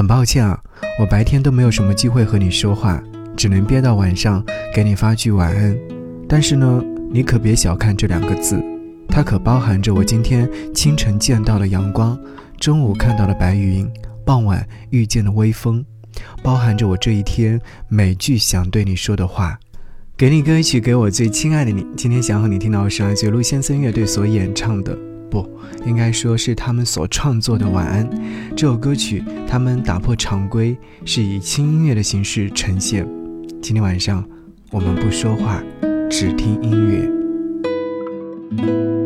很抱歉啊，我白天都没有什么机会和你说话，只能憋到晚上给你发句晚安。但是呢，你可别小看这两个字，它可包含着我今天清晨见到的阳光，中午看到的白云，傍晚遇见的微风，包含着我这一天每句想对你说的话。给你歌曲，给我最亲爱的你。今天想和你听到的是来自陆先生乐队所演唱的，不应该说是他们所创作的《晚安》这首歌曲。他们打破常规，是以轻音乐的形式呈现。今天晚上，我们不说话，只听音乐。